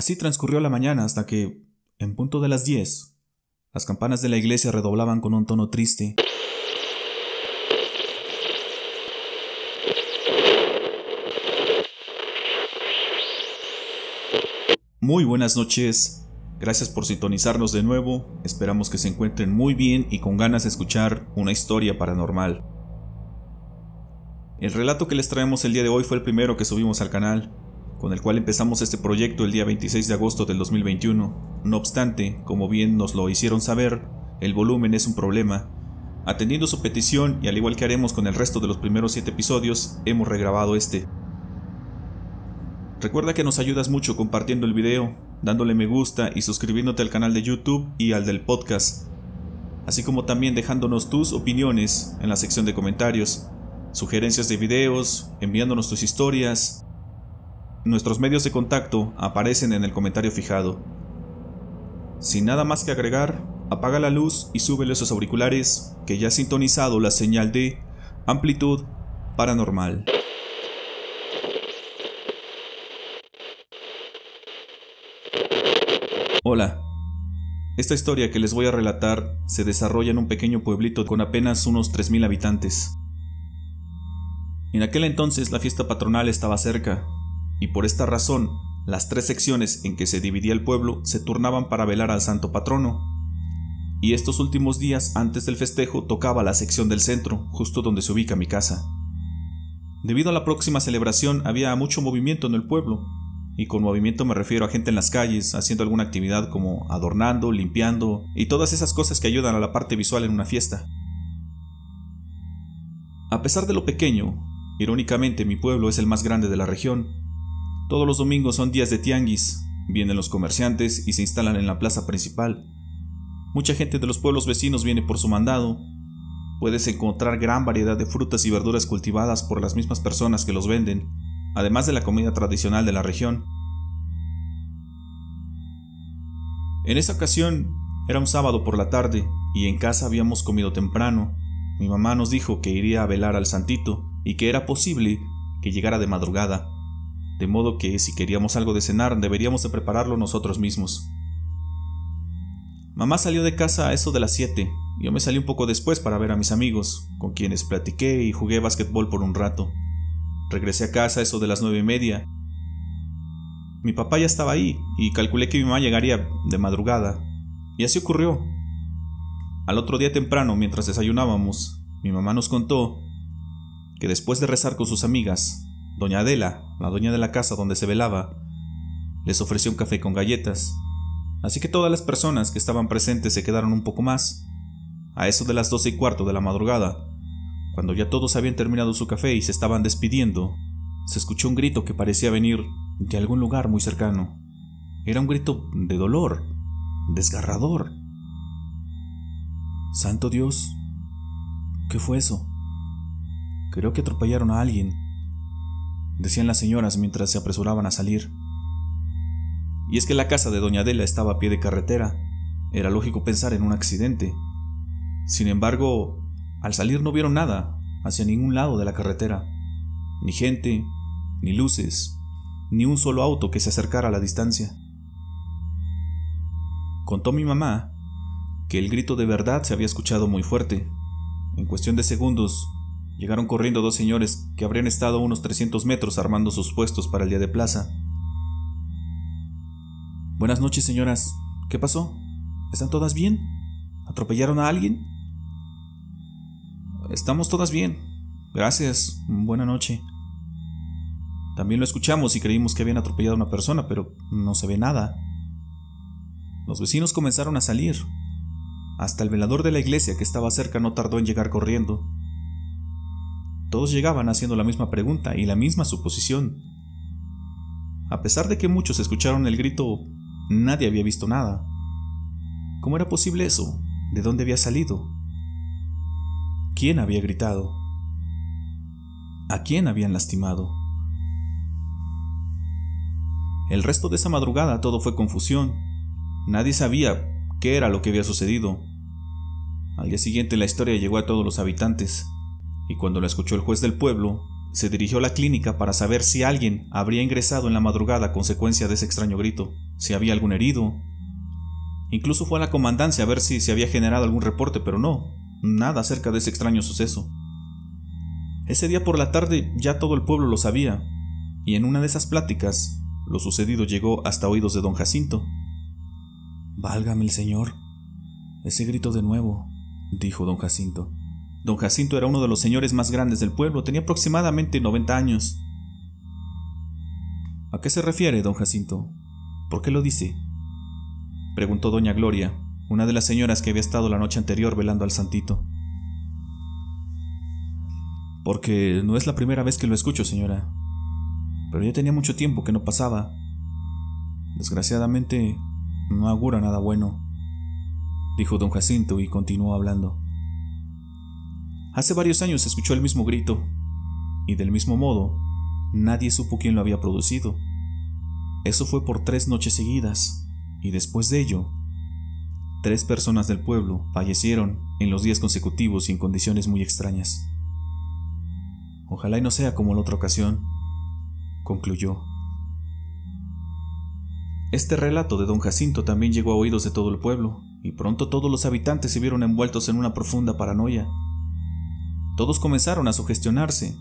Así transcurrió la mañana hasta que, en punto de las diez, las campanas de la iglesia redoblaban con un tono triste. Muy buenas noches, gracias por sintonizarnos de nuevo, esperamos que se encuentren muy bien y con ganas de escuchar una historia paranormal. El relato que les traemos el día de hoy fue el primero que subimos al canal, con el cual empezamos este proyecto el día 26 de agosto del 2021. No obstante, como bien nos lo hicieron saber, el volumen es un problema. Atendiendo su petición y al igual que haremos con el resto de los primeros 7 episodios, hemos regrabado este. Recuerda que nos ayudas mucho compartiendo el video, dándole me gusta y suscribiéndote al canal de YouTube y al del podcast, así como también dejándonos tus opiniones en la sección de comentarios, sugerencias de videos, enviándonos tus historias, Nuestros medios de contacto aparecen en el comentario fijado. Sin nada más que agregar, apaga la luz y súbele esos auriculares que ya ha sintonizado la señal de amplitud paranormal. Hola. Esta historia que les voy a relatar se desarrolla en un pequeño pueblito con apenas unos 3.000 habitantes. En aquel entonces la fiesta patronal estaba cerca, y por esta razón las tres secciones en que se dividía el pueblo se turnaban para velar al santo patrono. Y estos últimos días antes del festejo tocaba la sección del centro, justo donde se ubica mi casa. Debido a la próxima celebración había mucho movimiento en el pueblo, y con movimiento me refiero a gente en las calles haciendo alguna actividad como adornando, limpiando y todas esas cosas que ayudan a la parte visual en una fiesta. A pesar de lo pequeño, irónicamente mi pueblo es el más grande de la región, todos los domingos son días de tianguis, vienen los comerciantes y se instalan en la plaza principal. Mucha gente de los pueblos vecinos viene por su mandado. Puedes encontrar gran variedad de frutas y verduras cultivadas por las mismas personas que los venden, además de la comida tradicional de la región. En esa ocasión era un sábado por la tarde y en casa habíamos comido temprano. Mi mamá nos dijo que iría a velar al santito y que era posible que llegara de madrugada de modo que si queríamos algo de cenar deberíamos de prepararlo nosotros mismos. Mamá salió de casa a eso de las 7, yo me salí un poco después para ver a mis amigos, con quienes platiqué y jugué básquetbol por un rato. Regresé a casa a eso de las nueve y media. Mi papá ya estaba ahí y calculé que mi mamá llegaría de madrugada. Y así ocurrió. Al otro día temprano, mientras desayunábamos, mi mamá nos contó que después de rezar con sus amigas, Doña Adela, la dueña de la casa donde se velaba, les ofreció un café con galletas, así que todas las personas que estaban presentes se quedaron un poco más. A eso de las doce y cuarto de la madrugada, cuando ya todos habían terminado su café y se estaban despidiendo, se escuchó un grito que parecía venir de algún lugar muy cercano. Era un grito de dolor, desgarrador. Santo Dios, ¿qué fue eso? Creo que atropellaron a alguien decían las señoras mientras se apresuraban a salir. Y es que la casa de doña Adela estaba a pie de carretera. Era lógico pensar en un accidente. Sin embargo, al salir no vieron nada hacia ningún lado de la carretera. Ni gente, ni luces, ni un solo auto que se acercara a la distancia. Contó mi mamá que el grito de verdad se había escuchado muy fuerte. En cuestión de segundos, Llegaron corriendo dos señores que habrían estado unos 300 metros armando sus puestos para el día de plaza. Buenas noches, señoras. ¿Qué pasó? ¿Están todas bien? ¿Atropellaron a alguien? Estamos todas bien. Gracias. Buena noche. También lo escuchamos y creímos que habían atropellado a una persona, pero no se ve nada. Los vecinos comenzaron a salir. Hasta el velador de la iglesia que estaba cerca no tardó en llegar corriendo. Todos llegaban haciendo la misma pregunta y la misma suposición. A pesar de que muchos escucharon el grito, nadie había visto nada. ¿Cómo era posible eso? ¿De dónde había salido? ¿Quién había gritado? ¿A quién habían lastimado? El resto de esa madrugada todo fue confusión. Nadie sabía qué era lo que había sucedido. Al día siguiente la historia llegó a todos los habitantes y cuando la escuchó el juez del pueblo, se dirigió a la clínica para saber si alguien habría ingresado en la madrugada a consecuencia de ese extraño grito. si había algún herido. Incluso fue a la comandancia a ver si se había generado algún reporte, pero no, nada acerca de ese extraño suceso. Ese día por la tarde ya todo el pueblo lo sabía, y en una de esas pláticas lo sucedido llegó hasta oídos de don Jacinto. Válgame el Señor. Ese grito de nuevo, dijo don Jacinto. Don Jacinto era uno de los señores más grandes del pueblo, tenía aproximadamente 90 años. ¿A qué se refiere, don Jacinto? ¿Por qué lo dice? preguntó doña Gloria, una de las señoras que había estado la noche anterior velando al santito. Porque no es la primera vez que lo escucho, señora. Pero ya tenía mucho tiempo que no pasaba. Desgraciadamente, no augura nada bueno, dijo don Jacinto y continuó hablando. Hace varios años se escuchó el mismo grito, y del mismo modo, nadie supo quién lo había producido. Eso fue por tres noches seguidas, y después de ello, tres personas del pueblo fallecieron en los días consecutivos y en condiciones muy extrañas. Ojalá y no sea como la otra ocasión, concluyó. Este relato de don Jacinto también llegó a oídos de todo el pueblo, y pronto todos los habitantes se vieron envueltos en una profunda paranoia. Todos comenzaron a sugestionarse,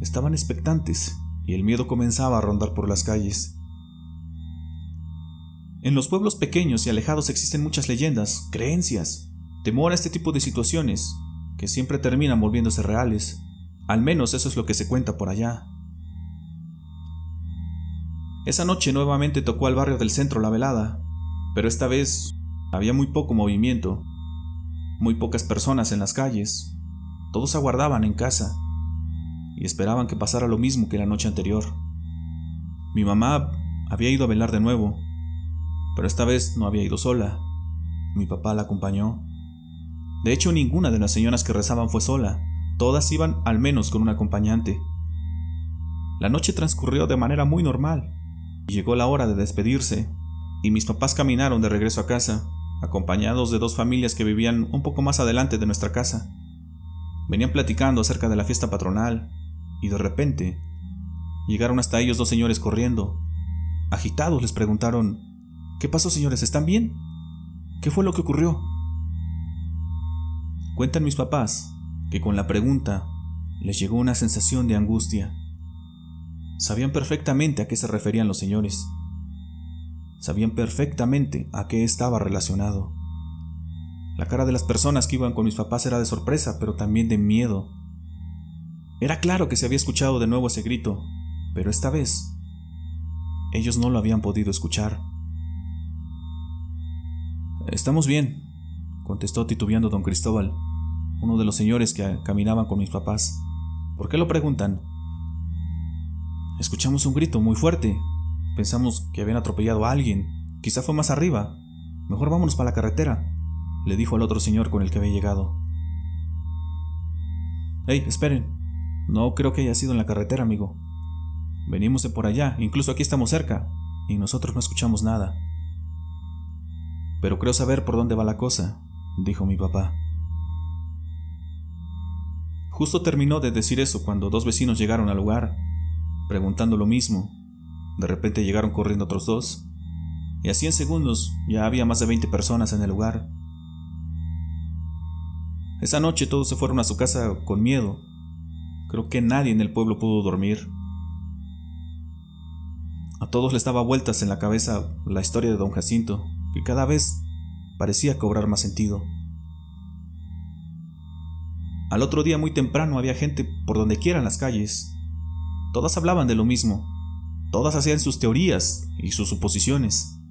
estaban expectantes, y el miedo comenzaba a rondar por las calles. En los pueblos pequeños y alejados existen muchas leyendas, creencias, temor a este tipo de situaciones, que siempre terminan volviéndose reales. Al menos eso es lo que se cuenta por allá. Esa noche nuevamente tocó al barrio del centro la velada, pero esta vez había muy poco movimiento, muy pocas personas en las calles, todos aguardaban en casa y esperaban que pasara lo mismo que la noche anterior. Mi mamá había ido a velar de nuevo, pero esta vez no había ido sola. Mi papá la acompañó. De hecho, ninguna de las señoras que rezaban fue sola, todas iban al menos con un acompañante. La noche transcurrió de manera muy normal, y llegó la hora de despedirse, y mis papás caminaron de regreso a casa, acompañados de dos familias que vivían un poco más adelante de nuestra casa. Venían platicando acerca de la fiesta patronal y de repente llegaron hasta ellos dos señores corriendo. Agitados les preguntaron, ¿Qué pasó señores? ¿Están bien? ¿Qué fue lo que ocurrió? Cuentan mis papás que con la pregunta les llegó una sensación de angustia. Sabían perfectamente a qué se referían los señores. Sabían perfectamente a qué estaba relacionado. La cara de las personas que iban con mis papás era de sorpresa, pero también de miedo. Era claro que se había escuchado de nuevo ese grito, pero esta vez ellos no lo habían podido escuchar. Estamos bien, contestó titubeando don Cristóbal, uno de los señores que caminaban con mis papás. ¿Por qué lo preguntan? Escuchamos un grito muy fuerte. Pensamos que habían atropellado a alguien. Quizá fue más arriba. Mejor vámonos para la carretera le dijo al otro señor con el que había llegado. Hey, esperen. No creo que haya sido en la carretera, amigo. Venimos de por allá, incluso aquí estamos cerca, y nosotros no escuchamos nada. Pero creo saber por dónde va la cosa, dijo mi papá. Justo terminó de decir eso cuando dos vecinos llegaron al lugar, preguntando lo mismo. De repente llegaron corriendo otros dos, y así en segundos ya había más de 20 personas en el lugar. Esa noche todos se fueron a su casa con miedo. Creo que nadie en el pueblo pudo dormir. A todos les daba vueltas en la cabeza la historia de don Jacinto, que cada vez parecía cobrar más sentido. Al otro día muy temprano había gente por donde quiera en las calles. Todas hablaban de lo mismo. Todas hacían sus teorías y sus suposiciones.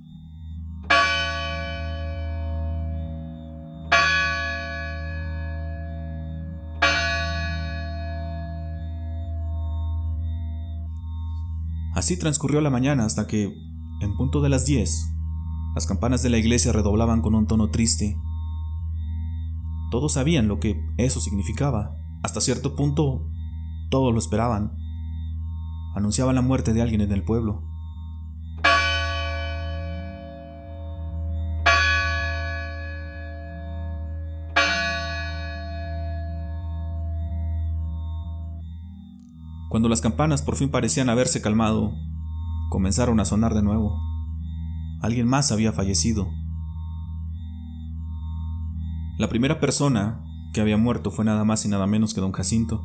Así transcurrió la mañana hasta que, en punto de las diez, las campanas de la iglesia redoblaban con un tono triste. Todos sabían lo que eso significaba. Hasta cierto punto, todos lo esperaban. Anunciaban la muerte de alguien en el pueblo. Cuando las campanas por fin parecían haberse calmado, comenzaron a sonar de nuevo. alguien más había fallecido. La primera persona que había muerto fue nada más y nada menos que don Jacinto.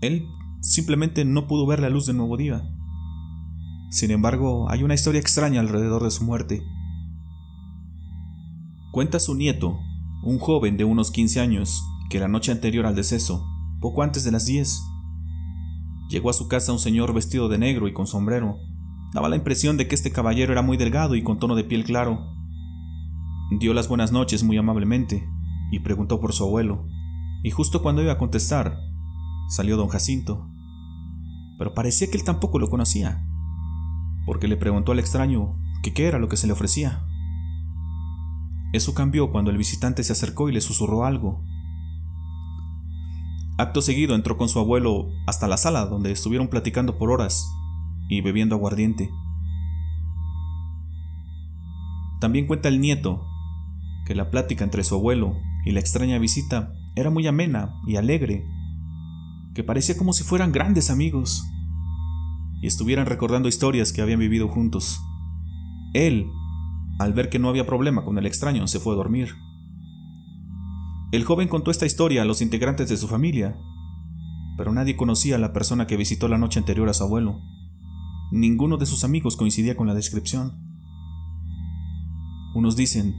Él simplemente no pudo ver la luz del nuevo día. Sin embargo, hay una historia extraña alrededor de su muerte. Cuenta su nieto, un joven de unos 15 años, que la noche anterior al deceso, poco antes de las 10, llegó a su casa un señor vestido de negro y con sombrero. Daba la impresión de que este caballero era muy delgado y con tono de piel claro. Dio las buenas noches muy amablemente y preguntó por su abuelo, y justo cuando iba a contestar, salió don Jacinto. Pero parecía que él tampoco lo conocía, porque le preguntó al extraño qué era lo que se le ofrecía. Eso cambió cuando el visitante se acercó y le susurró algo. Acto seguido entró con su abuelo hasta la sala donde estuvieron platicando por horas y bebiendo aguardiente. También cuenta el nieto que la plática entre su abuelo y la extraña visita era muy amena y alegre, que parecía como si fueran grandes amigos y estuvieran recordando historias que habían vivido juntos. Él, al ver que no había problema con el extraño, se fue a dormir. El joven contó esta historia a los integrantes de su familia, pero nadie conocía a la persona que visitó la noche anterior a su abuelo. Ninguno de sus amigos coincidía con la descripción. Unos dicen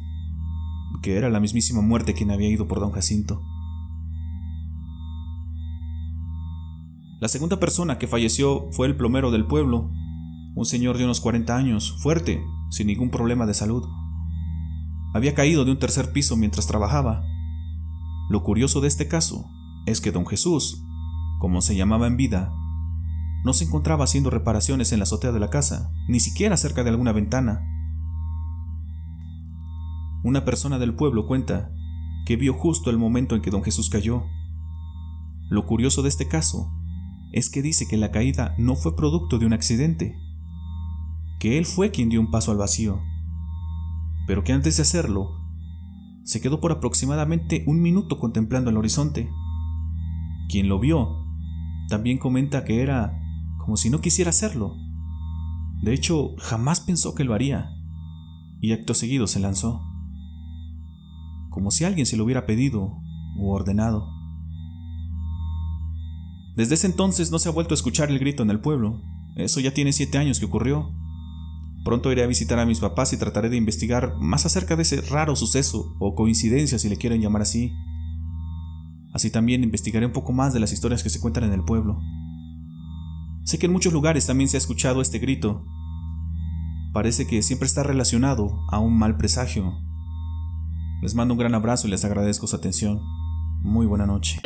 que era la mismísima muerte quien había ido por don Jacinto. La segunda persona que falleció fue el plomero del pueblo, un señor de unos 40 años, fuerte, sin ningún problema de salud. Había caído de un tercer piso mientras trabajaba. Lo curioso de este caso es que don Jesús, como se llamaba en vida, no se encontraba haciendo reparaciones en la azotea de la casa, ni siquiera cerca de alguna ventana. Una persona del pueblo cuenta que vio justo el momento en que don Jesús cayó. Lo curioso de este caso es que dice que la caída no fue producto de un accidente, que él fue quien dio un paso al vacío, pero que antes de hacerlo, se quedó por aproximadamente un minuto contemplando el horizonte. Quien lo vio también comenta que era como si no quisiera hacerlo. De hecho, jamás pensó que lo haría, y acto seguido se lanzó como si alguien se lo hubiera pedido o ordenado. Desde ese entonces no se ha vuelto a escuchar el grito en el pueblo. Eso ya tiene siete años que ocurrió. Pronto iré a visitar a mis papás y trataré de investigar más acerca de ese raro suceso o coincidencia si le quieren llamar así. Así también investigaré un poco más de las historias que se cuentan en el pueblo. Sé que en muchos lugares también se ha escuchado este grito. Parece que siempre está relacionado a un mal presagio les mando un gran abrazo y les agradezco su atención. Muy buena noche.